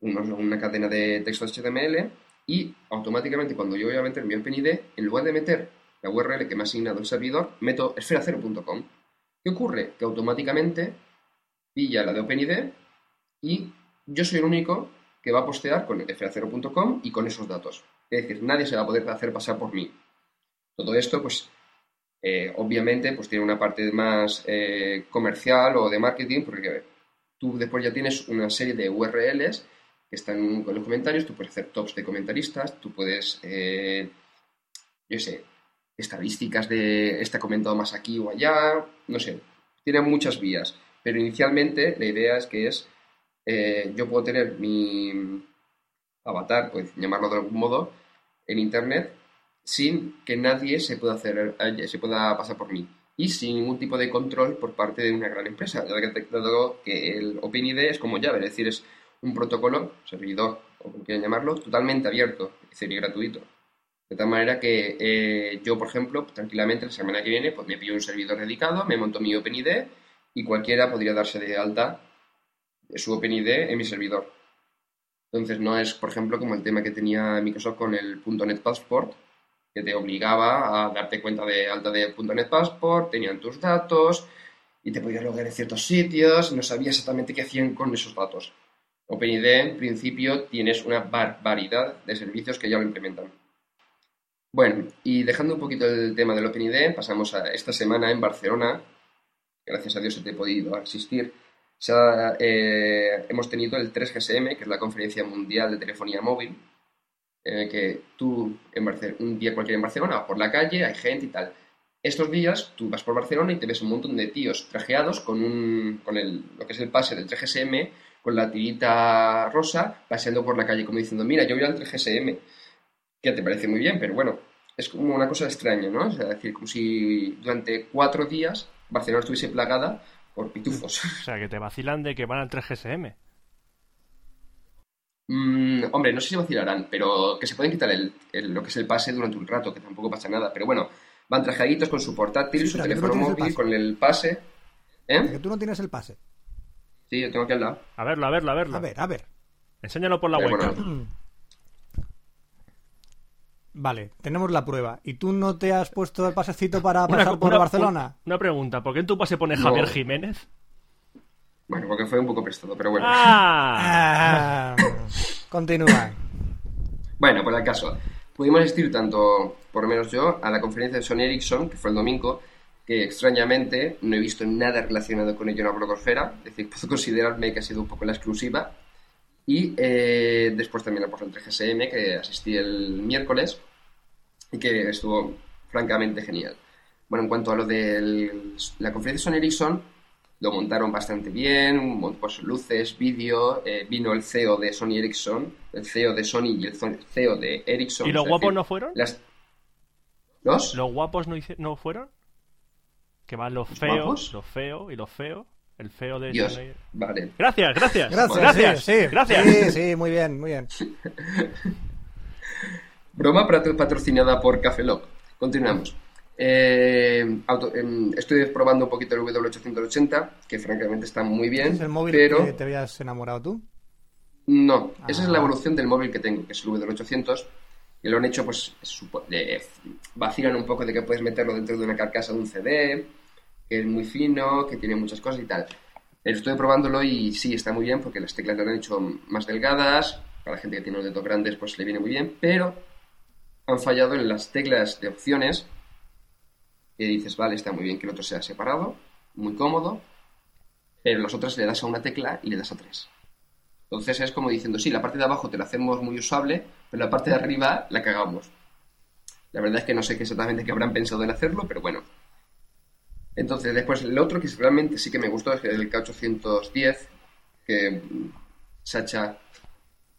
una cadena de texto HTML y automáticamente cuando yo voy a meter mi OpenID, en lugar de meter la URL que me ha asignado el servidor, meto esferacero.com. ¿Qué ocurre? Que automáticamente pilla la de OpenID y yo soy el único que va a postear con esferacero.com y con esos datos. Es decir, nadie se va a poder hacer pasar por mí. Todo esto, pues, eh, obviamente, pues tiene una parte más eh, comercial o de marketing, porque tú después ya tienes una serie de URLs que están con los comentarios, tú puedes hacer tops de comentaristas, tú puedes, eh, yo sé, estadísticas de ha comentado más aquí o allá, no sé, tiene muchas vías, pero inicialmente la idea es que es, eh, yo puedo tener mi avatar, pues llamarlo de algún modo, en internet sin que nadie se pueda hacer eh, se pueda pasar por mí. Y sin ningún tipo de control por parte de una gran empresa dado que, el OpenID es como llave es decir es un protocolo servidor o como quieran llamarlo totalmente abierto es y gratuito. De tal manera que eh, yo por ejemplo tranquilamente la semana que viene pues me pillo un servidor dedicado me monto mi OpenID y cualquiera podría darse de alta su OpenID en mi servidor. Entonces no es por ejemplo como el tema que tenía Microsoft con el .NET Passport te obligaba a darte cuenta de alta de .NET Passport, tenían tus datos y te podías logar en ciertos sitios, no sabías exactamente qué hacían con esos datos. OpenID, en principio, tienes una barbaridad de servicios que ya lo implementan. Bueno, y dejando un poquito el tema del OpenID, pasamos a esta semana en Barcelona, gracias a Dios te he podido asistir, se eh, hemos tenido el 3GSM, que es la conferencia mundial de telefonía móvil, que tú en un día cualquiera en Barcelona vas por la calle, hay gente y tal. Estos días tú vas por Barcelona y te ves un montón de tíos trajeados con, un, con el, lo que es el pase del 3GSM, con la tirita rosa, paseando por la calle como diciendo, mira, yo voy al 3GSM, que te parece muy bien, pero bueno, es como una cosa extraña, ¿no? Es decir, como si durante cuatro días Barcelona estuviese plagada por pitufos. O sea, que te vacilan de que van al 3GSM. Mm, hombre, no sé si vacilarán, pero que se pueden quitar el, el- lo que es el pase durante un rato, que tampoco pasa nada. Pero bueno, van trajaditos con su portátil, Sí, su teléfono no tienes el móvil, con el pase. ¿Eh? Que tú no tienes el pase. Sí, yo tengo aquí al lado. A verlo, a verlo, a verlo. A ver, a ver. Enséñalo por la bueno, Vale, tenemos la prueba. ¿Y tú no te has puesto el pasecito para Una- pasar por una- Barcelona? Una pregunta, ¿por qué en tu pase pone No. Javier Jiménez? bueno, porque fue un poco prestado, pero bueno. ¡Ah! Continúa. Bueno, por el caso, pudimos asistir tanto, por lo menos yo, a la conferencia de Sony Ericsson, que fue el domingo, que extrañamente no he visto nada relacionado con ello en la blogosfera, es decir, puedo considerarme que ha sido un poco la exclusiva. Y eh, después también la el 3GSM, que asistí el miércoles y que estuvo francamente genial. Bueno, en cuanto a lo de la conferencia de Sony Ericsson, lo montaron bastante bien, pues, luces, vídeo, eh, vino el CEO de Sony Ericsson, el CEO de Sony y el CEO de Ericsson. ¿Y los guapos decir, no fueron? las- ¿Los? ¿Los guapos no, hice- no fueron? Que van los ¿Los feos, guapos? los feos y los feos. El feo de... Dios, Sony- vale. Gracias, gracias. Gracias, gracias. sí, sí. gracias. Sí, sí, muy bien, muy bien. Broma patro- patrocinada por Café Lock. Continuamos. Eh, auto- em, estoy probando un poquito el W880, que francamente está muy bien, ¿Es el móvil pero que te habías enamorado tú? no, esa es la Ah. evolución del móvil que tengo, que es el W800, y lo han hecho, pues, le vacilan un poco de que puedes meterlo dentro de una carcasa de un CD, que es muy fino, que tiene muchas cosas y tal. Estoy probándolo y sí, está muy bien porque las teclas lo han hecho más delgadas, para la gente que tiene los dedos grandes pues le viene muy bien, pero han fallado en las teclas de opciones que dices, vale, está muy bien que el otro sea separado, muy cómodo, pero las otras le das a una tecla y le das a tres. Entonces es como diciendo, sí, la parte de abajo te la hacemos muy usable, pero la parte de arriba la cagamos. La verdad es que no sé qué exactamente qué habrán pensado en hacerlo, pero bueno. Entonces, después, el otro que realmente sí que me gustó es el K810, que mm, Sacha,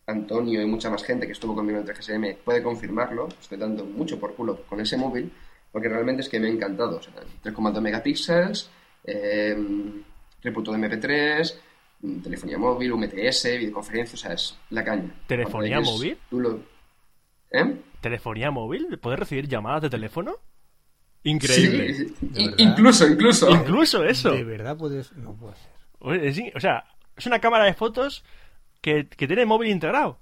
Antonio y mucha más gente que estuvo conmigo en 3GSM puede confirmarlo. Estoy dando mucho por culo con ese móvil. Porque realmente es que me ha encantado. O sea, 3,2 megapíxeles, eh, reputo de MP3, mm, telefonía móvil, UMTS, videoconferencia, o sea, es la caña. ¿Telefonía móvil? tú lo- ¿Eh? ¿Telefonía móvil? ¿Puedes recibir llamadas de teléfono? Increíble. Incluso, incluso. Incluso eso. ¿De verdad puedes...? No puede ser. O sea, es una cámara de fotos que, que tiene el móvil integrado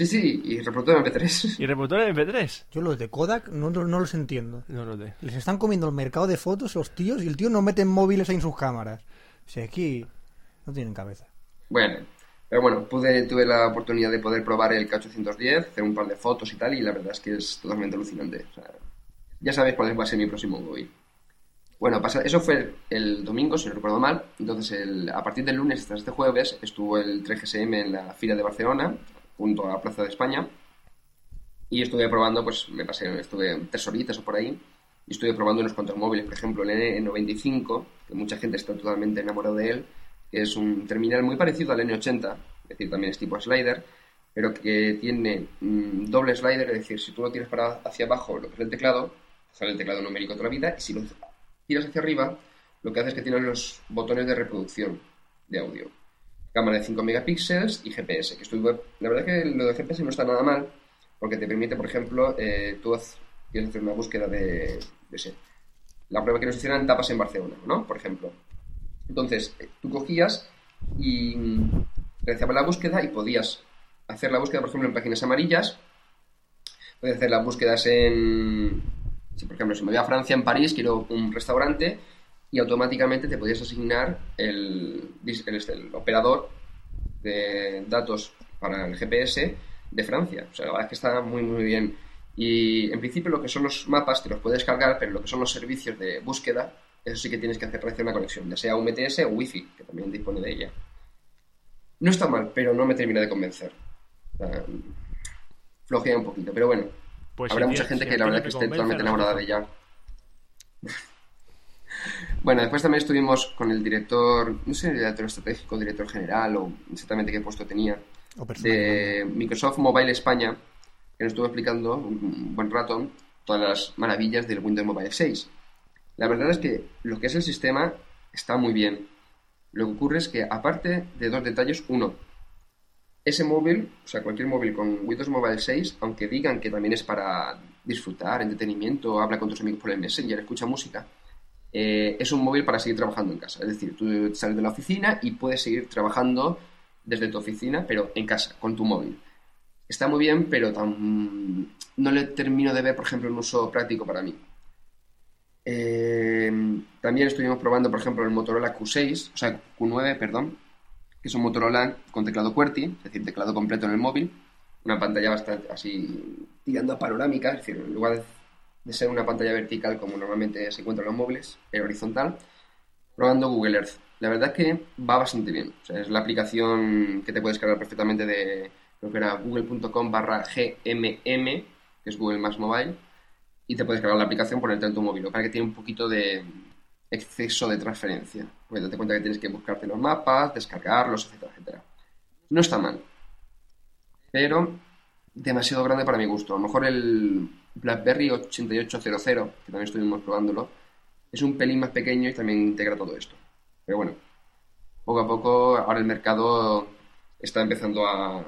Sí, sí, y reproductor de MP3. y reproductor de MP3. Yo los de Kodak no, no, no los entiendo. No lo sé. Les están comiendo el mercado de fotos los tíos y el tío no mete móviles ahí en sus cámaras. O sea, aquí no tienen cabeza. Bueno, pero bueno, pude, tuve la oportunidad de poder probar el K810, hacer un par de fotos y tal, y la verdad es que es totalmente alucinante. O sea, ya sabéis cuál va a ser mi próximo móvil. Bueno, pasa- eso fue el domingo, si no recuerdo mal. Entonces, el- a partir del lunes hasta este jueves estuvo el 3GSM en la fila de Barcelona, junto a la Plaza de España. Y estuve probando, pues me pasé, estuve tres horitas o por ahí. Y estuve probando unos cuantos móviles, por ejemplo, el N95, que mucha gente está totalmente enamorada de él, que es un terminal muy parecido al N80, es decir, también es tipo slider, pero que tiene mm, doble slider, es decir, si tú lo tiras para hacia abajo, lo que es el teclado, sale el teclado numérico toda la vida, y si lo tiras hacia arriba, lo que hace es que tiene los botones de reproducción de audio. Cámara de 5 megapíxeles y GPS, que estuve, la verdad que lo de GPS no está nada mal, porque te permite, por ejemplo, eh, tú quieres hacer una búsqueda de, de sé, la prueba que nos hicieran tapas en Barcelona, ¿no? Por ejemplo. Entonces, eh, tú cogías y realizabas la búsqueda y podías hacer la búsqueda, por ejemplo, en páginas amarillas, podías hacer las búsquedas en, si por ejemplo, si me voy a Francia, en París, quiero un restaurante, y automáticamente te podías asignar el, el, este, el operador de datos para el GPS de Francia. O sea, la verdad es que está muy, muy bien. Y en principio lo que son los mapas te los puedes cargar, pero lo que son los servicios de búsqueda, eso sí que tienes que hacer hacer una conexión, ya sea UMTS o Wi-Fi, que también dispone de ella. No está mal, pero no me termina de convencer. O sea, flojea un poquito, pero bueno. Pues Habrá si mucha gente si que a la verdad que esté totalmente enamorada de ella. Bueno, después también estuvimos con el director, no sé, director estratégico, director general o exactamente qué puesto tenía, de Microsoft Mobile España, que nos estuvo explicando un buen rato todas las maravillas del Windows Mobile 6. La verdad es que lo que es el sistema está muy bien. Lo que ocurre es que, aparte de dos detalles, uno, ese móvil, o sea, cualquier móvil con Windows Mobile 6, aunque digan que también es para disfrutar, entretenimiento, habla con tus amigos por el Messenger, escucha música, eh, es un móvil para seguir trabajando en casa. Es decir, tú sales de la oficina y puedes seguir trabajando desde tu oficina, pero en casa, con tu móvil. Está muy bien, pero tan- no le termino de ver, por ejemplo, un uso práctico para mí. Eh, también estuvimos probando, por ejemplo, el Motorola Q6, o sea, Q9, perdón, que es un Motorola con teclado QWERTY, es decir, teclado completo en el móvil, una pantalla bastante así tirando a panorámica, es decir, en lugar de, de ser una pantalla vertical como normalmente se encuentra en los móviles, era horizontal, probando Google Earth. La verdad es que va bastante bien, es la aplicación que te puedes cargar perfectamente de lo que era google.com barra gmm, que es Google Maps Mobile, y te puedes cargar la aplicación, ponerte en tu móvil, para que tiene un poquito de exceso de transferencia. Porque date cuenta que tienes que buscarte los mapas, descargarlos, etcétera, etcétera. No está mal, pero demasiado grande para mi gusto. A lo mejor el BlackBerry 8800, que también estuvimos probándolo, es un pelín más pequeño y también integra todo esto. Pero bueno, poco a poco ahora el mercado está empezando a,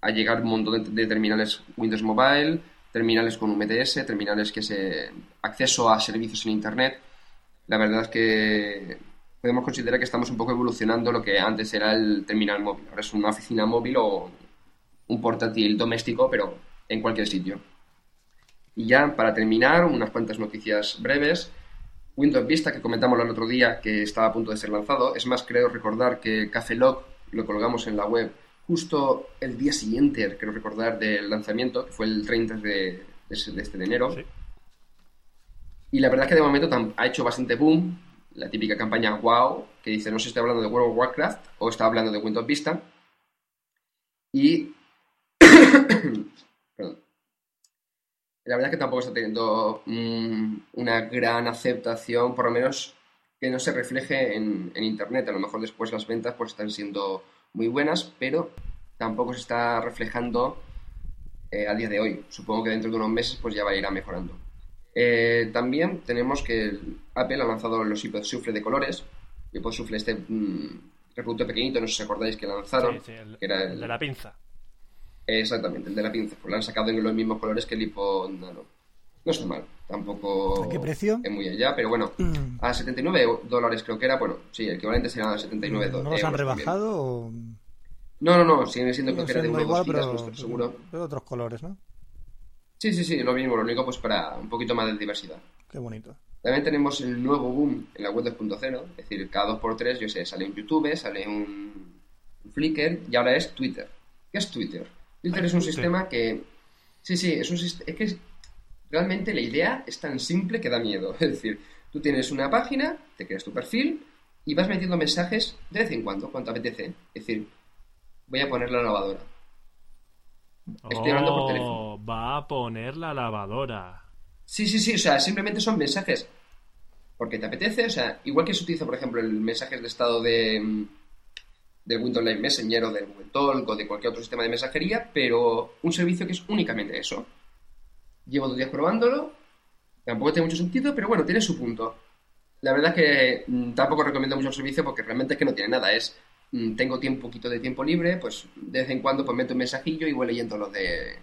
a llegar un montón de, de terminales Windows Mobile, terminales con UMTS, terminales que se acceso a servicios en Internet. La verdad es que podemos considerar que estamos un poco evolucionando lo que antes era el terminal móvil. Ahora es una oficina móvil o un portátil doméstico, pero en cualquier sitio. Y ya para terminar, unas cuantas noticias breves. Windows Vista, que comentamos el otro día, que estaba a punto de ser lanzado. Es más, creo recordar que Café Log lo colgamos en la web justo el día siguiente, creo recordar, del lanzamiento, que fue el 30 de, este de enero. Sí. Y la verdad es que de momento ha hecho bastante boom. La típica campaña wow, que dice no sé si está hablando de World of Warcraft o está hablando de Windows Vista. Y. La verdad es que tampoco está teniendo mm, una gran aceptación, por lo menos que no se refleje en, en internet. A lo mejor después las ventas pues están siendo muy buenas, pero tampoco se está reflejando eh, a día de hoy. Supongo que dentro de unos meses pues ya va a ir mejorando. Eh, también tenemos que Apple ha lanzado los iPod Shuffle de colores. IPod Shuffle este mm, reproductor pequeñito, no sé si os acordáis que lanzaron. Sí, sí, el, que era el de la pinza. Exactamente, el de la pinza. Pues lo han sacado en los mismos colores que el iPod Nano. No está mal, tampoco ¿A qué precio? es muy allá, pero bueno, a 79 dólares creo que era, bueno, sí, el equivalente sería 79 ¿No dólares. los han rebajado o...? No, no, no, siguen siendo creo que era de siendo 1 o 2 igual, gigas, pero, no estoy seguro. pero otros colores, ¿no? Sí, sí, sí, lo mismo, lo único pues para un poquito más de diversidad. Qué bonito. También tenemos el nuevo boom en la web 2.0, es decir, cada 2x3, yo sé, sale un YouTube, sale un Flickr y ahora es Twitter. ¿Qué es Twitter? Twitter Ay, es un sistema que... Sí, sí, es un sistema... Es que es- realmente la idea es tan simple que da miedo. Es decir, tú tienes una página, te creas tu perfil y vas metiendo mensajes de vez en cuando, cuando te apetece. Es decir, voy a poner la lavadora. Estoy hablando por teléfono. Oh, va a poner la lavadora. Sí, sí, sí, o sea, simplemente son mensajes porque te apetece, o sea, igual que se utiliza, por ejemplo, el mensajes de estado de, mm, del Windows Live Messenger o del Google Talk o de cualquier otro sistema de mensajería, pero un servicio que es únicamente eso. Llevo dos días probándolo, tampoco tiene mucho sentido, pero bueno, tiene su punto. La verdad es que mm, tampoco recomiendo mucho el servicio porque realmente es que no tiene nada, es mm, tengo un poquito de tiempo libre, pues de vez en cuando pues meto un mensajillo y voy leyendo los de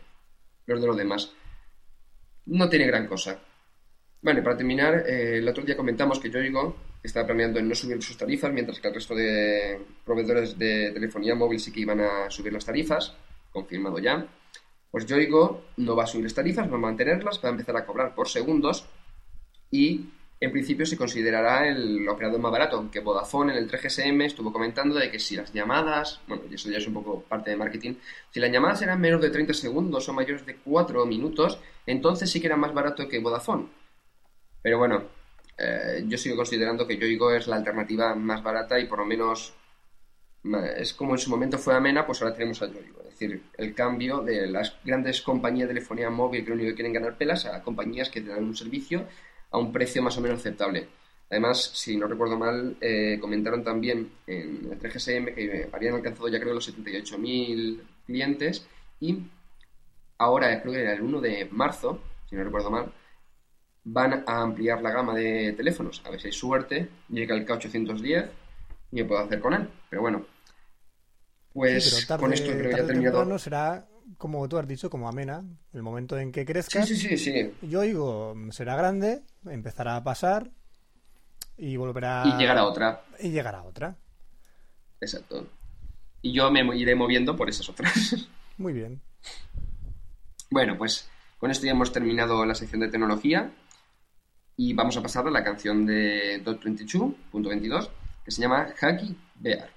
los de los demás no tiene gran cosa. Bueno, y para terminar, eh, el otro día comentamos que Yoigo estaba planeando no subir sus tarifas, mientras que el resto de proveedores de telefonía móvil sí que iban a subir las tarifas, confirmado ya. Pues Yoigo no va a subir las tarifas, va a mantenerlas, va a empezar a cobrar por segundos y en principio se considerará el operador más barato, aunque Vodafone en el 3GSM estuvo comentando de que si las llamadas, bueno, y eso ya es un poco parte de marketing, si las llamadas eran menos de 30 segundos o mayores de 4 minutos, entonces sí que era más barato que Vodafone. Pero bueno, eh, yo sigo considerando que Yoigo es la alternativa más barata y por lo menos es como en su momento fue Amena, pues ahora tenemos a Yoigo. Es decir, el cambio de las grandes compañías de telefonía móvil que lo único que quieren ganar pelas a compañías que te dan un servicio a un precio más o menos aceptable. Además, si no recuerdo mal, eh, comentaron también en el 3GSM que habían alcanzado ya creo los 78.000 clientes y ahora, creo era el 1 de marzo, si no recuerdo mal, van a ampliar la gama de teléfonos. A ver si hay suerte, llega el K810 y me puedo hacer con él. Pero bueno, pues Sí, pero tarde, con esto creo que ya terminado. será, como tú has dicho, como amena. El momento en que Sí, crezca, sí, sí, sí. yo digo, será grande, empezará a pasar y volverá... Y llegar a otra. Y llegará otra. Exacto. Y yo me iré moviendo por esas otras. Muy bien. Bueno, pues con esto ya hemos terminado la sección de tecnología y vamos a pasar a la canción de .22.22 que se llama Hacky Bear.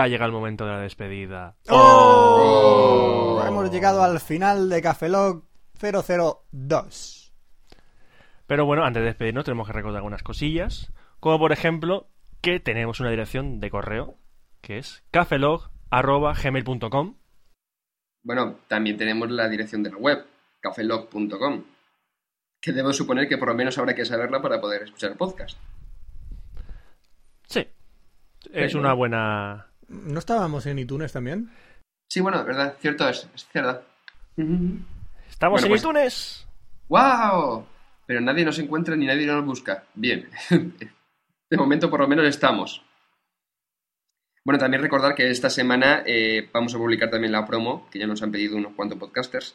Y ha llegado el momento de la despedida. ¡Oh! Hemos llegado al final de Cafelog 002. Pero bueno, antes de despedirnos tenemos que recordar algunas cosillas. Como por ejemplo que tenemos una dirección de correo que es cafelog.gmail.com Bueno, también tenemos la dirección de la web, cafelog.com, que debo suponer que por lo menos habrá que saberla para poder escuchar el podcast. Sí. Es una buena... ¿No estábamos en iTunes también? Sí, bueno, verdad, cierto es, es cierto. Estamos Bueno, en pues- iTunes. ¡Wow! Pero nadie nos encuentra ni nadie nos busca. Bien. De momento, por lo menos, estamos. Bueno, también recordar que esta semana eh, vamos a publicar también la promo, que ya nos han pedido unos cuantos podcasters,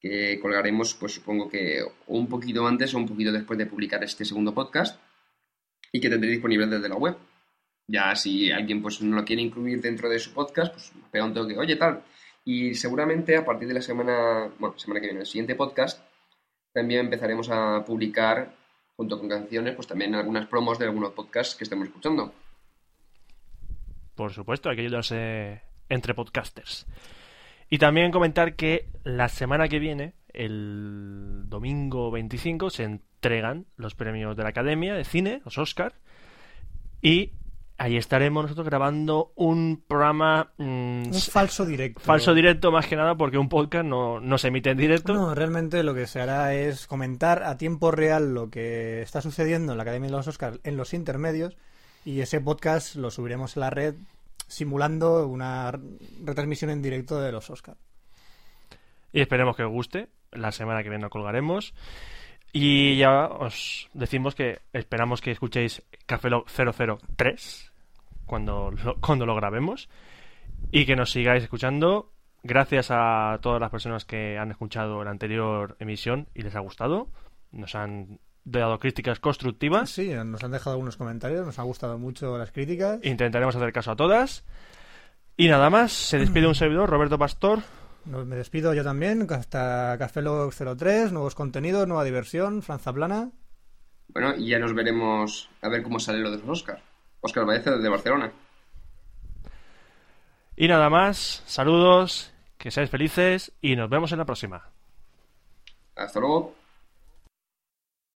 que colgaremos, pues supongo que un poquito antes o un poquito después de publicar este segundo podcast, y que tendré disponible desde la web. Ya si alguien pues no lo quiere incluir dentro de su podcast, pues pega un toque, oye, tal. Y seguramente a partir de la semana, bueno, semana que viene, el siguiente podcast, también empezaremos a publicar, junto con canciones, pues también algunas promos de algunos podcasts que estemos escuchando. Por supuesto, hay que ayudarse entre podcasters. Y también comentar que la semana que viene, el domingo 25, se entregan los premios de la Academia de Cine, los Oscar. Y ahí estaremos nosotros grabando un programa mm, Un falso directo. falso directo, más que nada, porque un podcast no, no se emite en directo. No, realmente lo que se hará es comentar a tiempo real lo que está sucediendo en la Academia de los Oscars en los intermedios y ese podcast lo subiremos a la red simulando una retransmisión en directo de los Oscars. Y esperemos que os guste. La semana que viene lo colgaremos. Y ya os decimos que esperamos que escuchéis Café Lock 003 cuando lo, cuando lo grabemos. Y que nos sigáis escuchando. Gracias a todas las personas que han escuchado la anterior emisión y les ha gustado. Nos han dado críticas constructivas. Sí, nos han dejado algunos comentarios, nos han gustado mucho las críticas. Intentaremos hacer caso a todas. Y nada más, se despide un servidor, Roberto Pastor. Me despido yo también, hasta Café Log 03, nuevos contenidos, nueva diversión, Franza Plana. Bueno, y ya nos veremos a ver cómo sale lo de los Oscar. Oscar Baeza desde Barcelona. Y nada más, saludos, que seáis felices y nos vemos en la próxima. Hasta luego.